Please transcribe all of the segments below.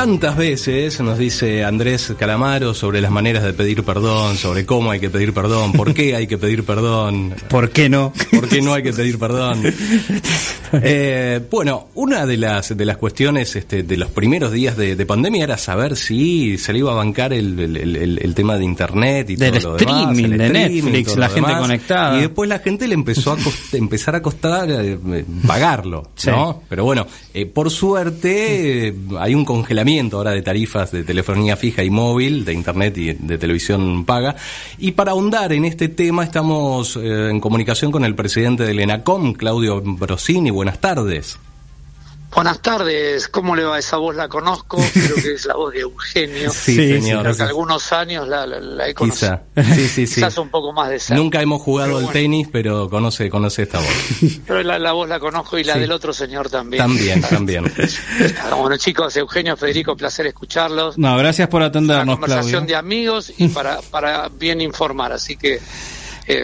tantas veces, nos dice Andrés Calamaro, sobre las maneras de pedir perdón, sobre cómo hay que pedir perdón, por qué hay que pedir perdón. ¿Por qué no? ¿Por qué no hay que pedir perdón? Eh, bueno, una de las de las cuestiones este, de los primeros días de, pandemia era saber si se le iba a bancar el, el, tema de internet y todo lo streaming, demás. de Netflix, la gente conectada. Y después la gente le empezó a empezar a costar eh, pagarlo, ¿no? Pero bueno, eh, por suerte hay un congelamiento ahora de tarifas de telefonía fija y móvil, de internet y de televisión paga. Y para ahondar en este tema estamos en comunicación con el presidente del ENACOM, Claudio Brosini buenas tardes. Buenas tardes, ¿cómo le va? Esa voz la conozco, creo que es la voz de Eugenio. Sí, señor. Creo que algunos años la, he conocido. Quizá. Sí, sí, Quizás un poco más de Nunca hemos jugado al tenis, pero conoce, conoce esta voz. Pero la, voz la conozco y la del otro señor también. También, también. bueno, chicos, Eugenio, Federico, placer escucharlos. No, gracias por atendernos, Una conversación de amigos y para, para bien informar, así que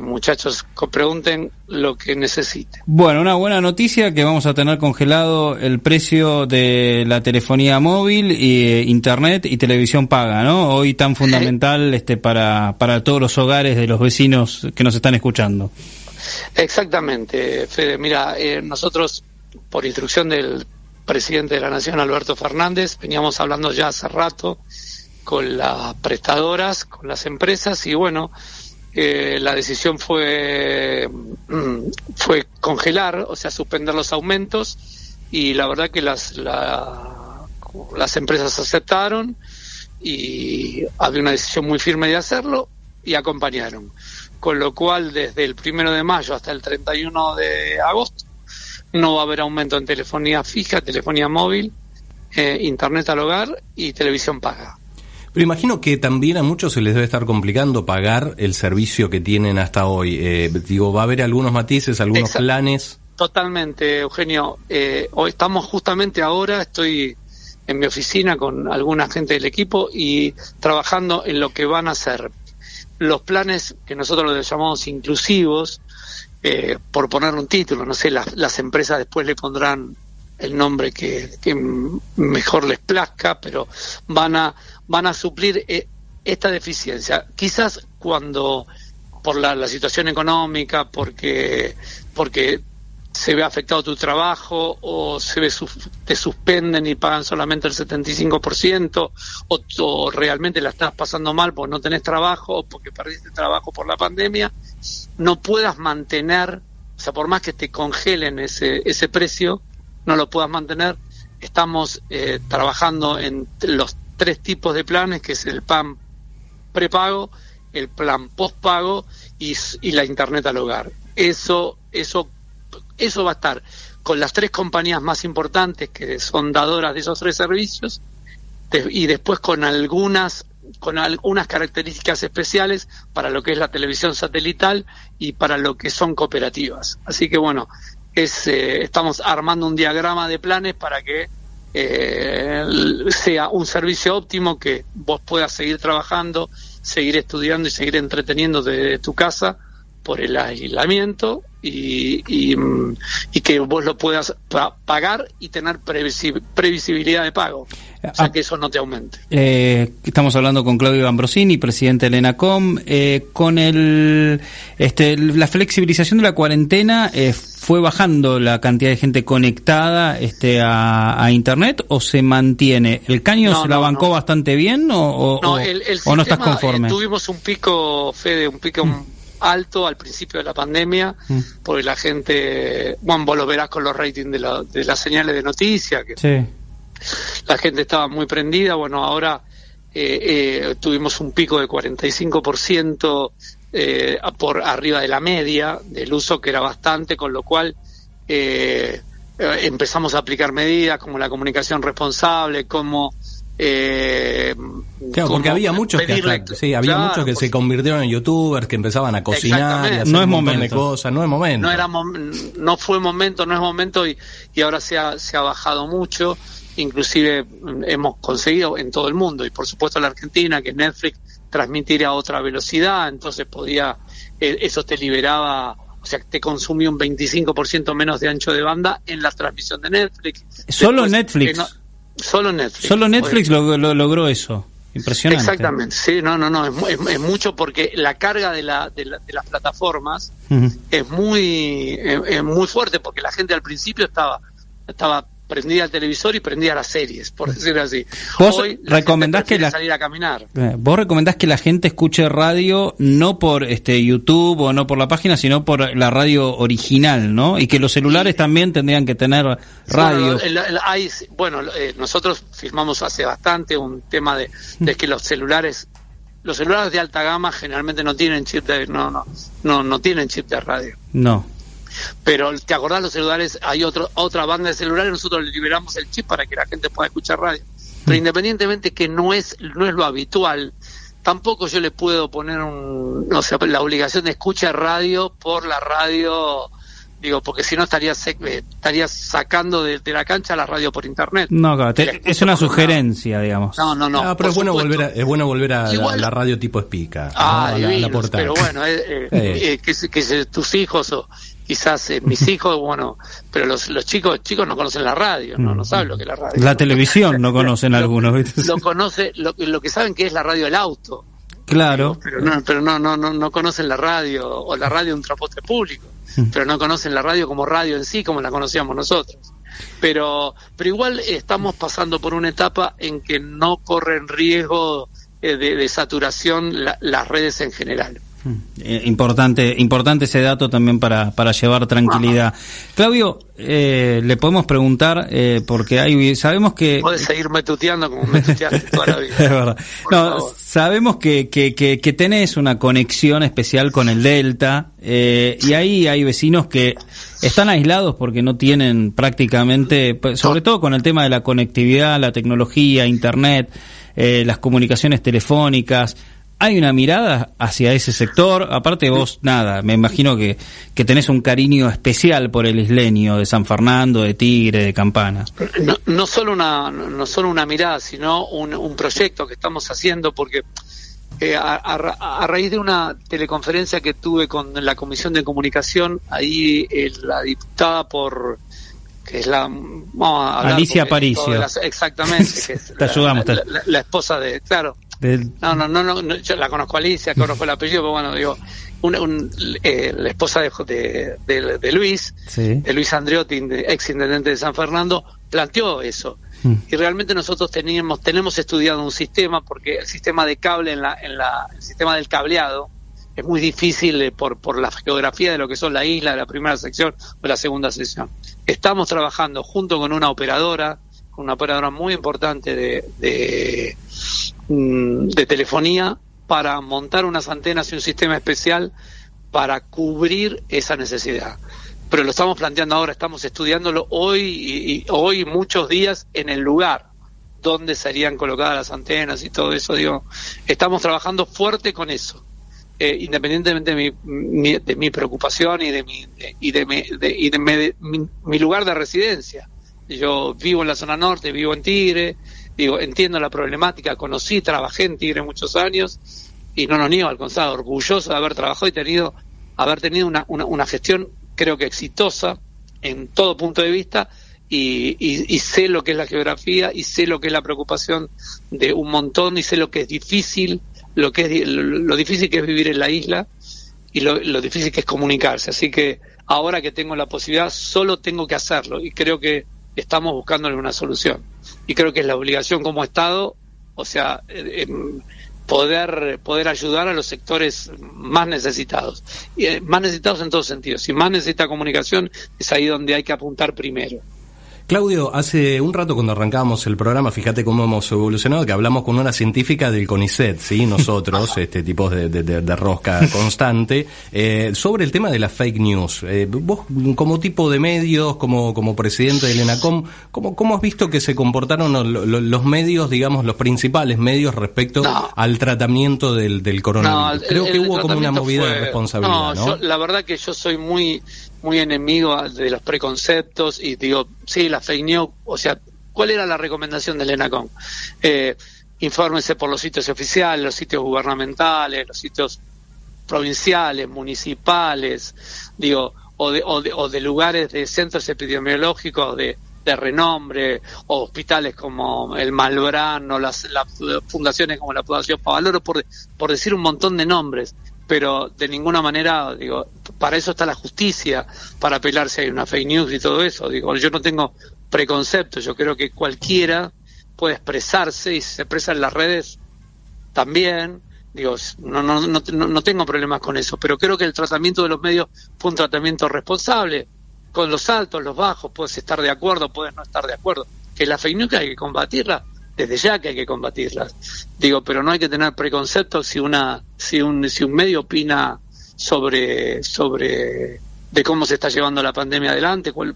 muchachos pregunten lo que necesiten. Bueno, una buena noticia que vamos a tener congelado el precio de la telefonía móvil, y, eh, internet y televisión paga, ¿no? Hoy tan fundamental este para, para todos los hogares de los vecinos que nos están escuchando. Exactamente, Fede. Mira, eh, nosotros, por instrucción del presidente de la Nación, Alberto Fernández, veníamos hablando ya hace rato con las prestadoras, con las empresas y bueno, la decisión fue, fue congelar, o sea, suspender los aumentos y la verdad que las, las empresas aceptaron y había una decisión muy firme de hacerlo y acompañaron. Con lo cual, desde el primero de mayo hasta el 31 de agosto, no va a haber aumento en telefonía fija, telefonía móvil, eh, internet al hogar y televisión paga. Pero imagino que también a muchos se les debe estar complicando pagar el servicio que tienen hasta hoy. Eh, digo, va a haber algunos matices, algunos planes. Totalmente, Eugenio. Eh, hoy estamos justamente ahora, estoy en mi oficina con alguna gente del equipo y trabajando en lo que van a ser los planes que nosotros los llamamos inclusivos, eh, por poner un título, no sé, las, las empresas después le pondrán el nombre que, mejor les plazca, pero van a, van a suplir eh, esta deficiencia. Quizás cuando por la, situación económica, porque, porque se ve afectado tu trabajo o se ve te suspenden y pagan solamente el 75% o, o realmente la estás pasando mal porque no tenés trabajo o porque perdiste trabajo por la pandemia, no puedas mantener, o sea, por más que te congelen ese, ese precio, no lo puedas mantener. Estamos eh, trabajando en los tres tipos de planes, que es el plan prepago, el plan postpago y, y la internet al hogar. Eso, eso, eso va a estar con las tres compañías más importantes que son dadoras de esos tres servicios y después con algunas con algunas características especiales para lo que es la televisión satelital y para lo que son cooperativas. Así que bueno, es, eh, estamos armando un diagrama de planes para que eh, sea un servicio óptimo que vos puedas seguir trabajando, seguir estudiando y seguir entreteniendo desde tu casa por el aislamiento y, y, que vos lo puedas pagar y tener previsibilidad de pago. O sea, ah. que eso no te aumente. Eh, estamos hablando con Claudio Ambrosini, presidente de ENACOM. Eh, con el, este, la flexibilización de la cuarentena, eh, ¿fue bajando la cantidad de gente conectada este, a, Internet o se mantiene? ¿El caño se la bancó bastante bien o, no, no estás conforme? tuvimos un pico, Fede, un pico... Mm alto al principio de la pandemia, mm. porque la gente, bueno, vos lo verás con los ratings de, de las señales de noticias, que la gente estaba muy prendida, bueno, ahora eh, eh, tuvimos un pico de 45% eh, por arriba de la media del uso, que era bastante, con lo cual eh, empezamos a aplicar medidas como la comunicación responsable, como eh, claro, porque había muchos que sí, había muchos que se convirtieron en youtubers, que empezaban a cocinar, y a no es momento, cosas, no es momento. No era no fue momento, no es momento y, y ahora se ha, se ha bajado mucho, inclusive hemos conseguido en todo el mundo y por supuesto en la Argentina que Netflix transmitiera a otra velocidad, entonces podía eh, eso te liberaba o sea, te consumía un 25% menos de ancho de banda en la transmisión de Netflix. Solo Netflix. Solo Netflix. Solo Netflix lo, logró eso. Impresionante. Exactamente, sí, no, no, no, es, mucho porque la carga de, la, de, las plataformas es muy es, muy fuerte porque la gente al principio estaba estaba prendía el televisor y prendía las series, por decirlo así. ¿Vos recomendás que la, salir a caminar? Eh, ¿Vos recomendás que la gente escuche radio no por este YouTube o no por la página, sino por la radio original, ¿no? Y que los celulares también tendrían que tener radio. Bueno, eh, nosotros firmamos hace bastante un tema de, de que los celulares los celulares de alta gama generalmente no tienen chip de no no no no tienen chip de radio. No. Pero te acordás los celulares, hay otro, otra banda de celulares, nosotros liberamos el chip para que la gente pueda escuchar radio. Pero mm. independientemente que no es, no es lo habitual, tampoco yo le puedo poner un, no sé, la obligación de escuchar radio por la radio digo porque si no estaría eh, estaría sacando de, la cancha la radio por internet no claro, es una sugerencia digamos no no no ah, pero es bueno volver a, es bueno volver a la, radio tipo espica ah, la, pero bueno eh, eh, que, que, tus hijos o quizás eh, mis hijos, bueno, pero los, los chicos chicos no conocen la radio, no, no saben lo que es la radio. La televisión no conocen algunos. Lo, conoce, lo, lo, que saben que es la radio del auto. Claro. Pero no, pero no, no, no, no conocen la radio o la radio de un transporte público, mm. pero no conocen la radio como radio en sí, como la conocíamos nosotros. Pero, pero igual estamos pasando por una etapa en que no corren riesgo eh, de, saturación las redes en general. Eh, importante, importante ese dato también para, para llevar tranquilidad. Claudio, eh, le podemos preguntar, eh, porque hay, sabemos que... Puedes seguirme tuteando como me tuteaste toda la vida. es verdad. No, sabemos que, que, que, tenés una conexión especial con el Delta, y ahí hay vecinos que están aislados porque no tienen prácticamente, pues, sobre todo con el tema de la conectividad, la tecnología, Internet, las comunicaciones telefónicas, hay una mirada hacia ese sector. Aparte vos, nada, me imagino que, que tenés un cariño especial por el isleño de San Fernando, de Tigre, de Campana. No, no solo una, no solo una mirada, sino un, un proyecto que estamos haciendo porque eh, a, raíz de una teleconferencia que tuve con la Comisión de Comunicación, ahí eh, la diputada por que es la Alicia Paricio exactamente que es te ayudamos la, esposa de claro no, no, no, no, yo la conozco a Alicia, conozco el apellido, pero bueno, digo, eh, la esposa de, de, Luis, de Luis Andreotti, ex intendente de San Fernando, planteó eso. Mm. Y realmente nosotros teníamos, tenemos estudiado un sistema, porque el sistema de cable, en la, en la, el sistema del cableado, es muy difícil eh, por, por la geografía de lo que son la isla, de la primera sección o la segunda sección. Estamos trabajando junto con una operadora, con una operadora muy importante de de telefonía para montar unas antenas y un sistema especial para cubrir esa necesidad. Pero lo estamos planteando ahora, estamos estudiándolo hoy y, hoy muchos días en el lugar donde serían colocadas las antenas y todo eso. Digo, estamos trabajando fuerte con eso. Eh, independientemente de mi, de mi, preocupación y de mi, y de, y de mi, lugar de residencia. Yo vivo en la zona norte, vivo en Tigre, digo, entiendo la problemática, conocí, trabajé en Tigre muchos años y no nos niego, al contrario, orgulloso de haber trabajado y tenido, haber tenido una, una, gestión creo que exitosa en todo punto de vista y, sé lo que es la geografía y sé lo que es la preocupación de un montón y sé lo que es difícil, lo que es lo, difícil que es vivir en la isla y lo, lo difícil que es comunicarse. Así que ahora que tengo la posibilidad, solo tengo que hacerlo y creo que estamos buscándole una solución y creo que es la obligación como Estado, o sea, eh, em, poder poder ayudar a los sectores más necesitados, y, eh, más necesitados en todos sentidos. Si más necesita comunicación, es ahí donde hay que apuntar primero. Claudio, hace un rato cuando arrancábamos el programa, fíjate cómo hemos evolucionado, que hablamos con una científica del CONICET, ¿sí? Nosotros, este tipo de, de, rosca constante, eh, sobre el tema de las fake news. Eh, vos, como tipo de medios, como, como presidente del ENACOM, ¿cómo, ¿cómo has visto que se comportaron los, medios, digamos, los principales medios respecto al tratamiento del, del coronavirus? Creo que hubo como una movida de responsabilidad, ¿no? la verdad que yo soy muy muy enemigo de los preconceptos y digo, sí, la fake news, o sea, ¿cuál era la recomendación de ENACOM? Eh, infórmense por los sitios oficiales, los sitios gubernamentales, los sitios provinciales, municipales, digo, o de, o de, o de lugares de centros epidemiológicos de, de renombre, o hospitales como el Malbrán, o las, fundaciones como la Fundación Pavaloro, por, por decir un montón de nombres, pero de ninguna manera, digo, para eso está la justicia, para apelar si hay una fake news y todo eso. Digo, yo no tengo preconceptos, yo creo que cualquiera puede expresarse y se expresa en las redes también. Digo, no, no, no, no tengo problemas con eso, pero creo que el tratamiento de los medios fue un tratamiento responsable con los altos, los bajos, puedes estar de acuerdo, puedes no estar de acuerdo. Que la fake news hay que combatirla, desde ya que hay que combatirlas. Digo, pero no hay que tener preconceptos si una, si un, si un medio opina sobre, sobre de cómo se está llevando la pandemia adelante, cuál,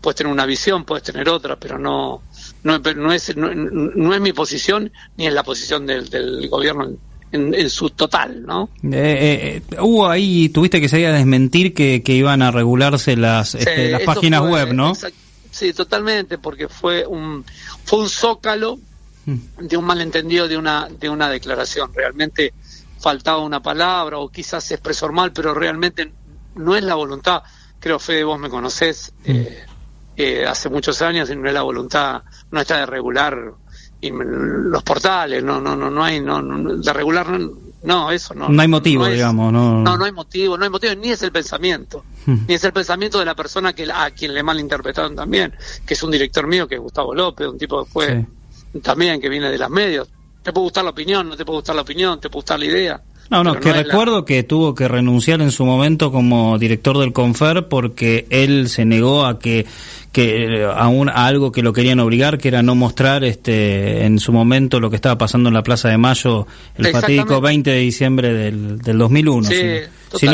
puedes tener una visión, puedes tener otra, pero no, no, no es, no, es mi posición ni es la posición del, del gobierno en, su total, ¿no? Eh, eh, hubo ahí, tuviste que salir a desmentir que, que iban a regularse las, este, las páginas web, ¿no? Sí, totalmente, porque fue un, fue un zócalo mm. de un malentendido de una, de una declaración. Realmente faltaba una palabra o quizás se expresó mal, pero realmente no es la voluntad. Creo, Fede, vos me conocés mm. hace muchos años y no es la voluntad nuestra de regular y los portales, no, no, no, no hay, no, de regular, no, eso no. No hay motivo, digamos, no. No, no hay motivo, no hay motivo, ni es el pensamiento, hmm. ni es el pensamiento de la persona que a quien le malinterpretaron también, que es un director mío, que es Gustavo López, un tipo que fue también, que viene de las medios. Te puede gustar la opinión, no te puede gustar la opinión, te puede gustar la idea. No, no, que recuerdo que tuvo que renunciar en su momento como director del Confer porque él se negó a que que a, un, algo que lo querían obligar, que era no mostrar este en su momento lo que estaba pasando en la Plaza de Mayo el fatídico 20 de diciembre del, del 2001. Sí, si,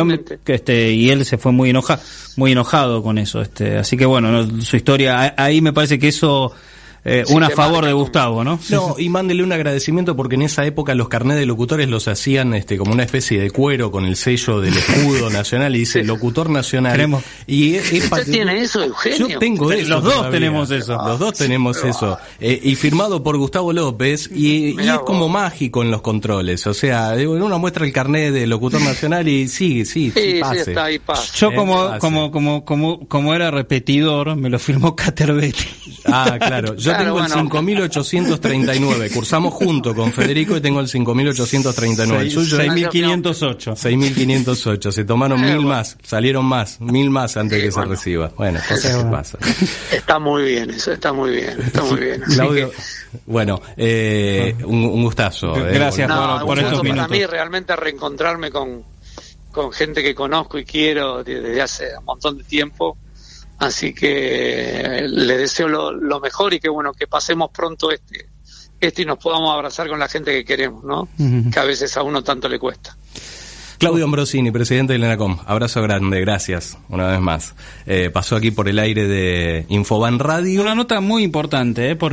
que este, y él se fue muy enojado, muy enojado con eso. Este, así que bueno, su historia, ahí me parece que eso eh, un a favor de Gustavo, ¿no? No, y mándele un agradecimiento porque en esa época los carnés de locutores los hacían este como una especie de cuero con el sello del escudo nacional y dice locutor nacional. Y ¿Usted tiene eso, Eugenio? Yo tengo eso. Los dos tenemos eso. Los dos tenemos eso. Eh, y firmado por Gustavo López y, es como mágico en los controles. O sea, uno muestra el carnet de locutor nacional y sí, sí, sí, pase. Está ahí, Yo como, como, como, como, como era repetidor, me lo firmó Caterbetti. Ah, claro. Yo tengo el 5839. Cursamos junto con Federico y tengo el 5839. el suyo 6508. 6508. Se tomaron mil más. Salieron más. Mil más antes de que se reciba. Bueno, cosas que pasan. Está muy bien, eso está muy bien. Está muy bien. Claudio, bueno, eh, un, gustazo. Eh, Gracias por, por estos minutos. Para mí realmente reencontrarme con, con gente que conozco y quiero desde hace un montón de tiempo Así que le deseo lo, mejor y que bueno, que pasemos pronto este, este y nos podamos abrazar con la gente que queremos, ¿no? Que a veces a uno tanto le cuesta. Claudio Ambrosini, presidente de Lenacom, abrazo grande, gracias una vez más. Eh, pasó aquí por el aire de Infoban Radio. Una nota muy importante, ¿eh? porque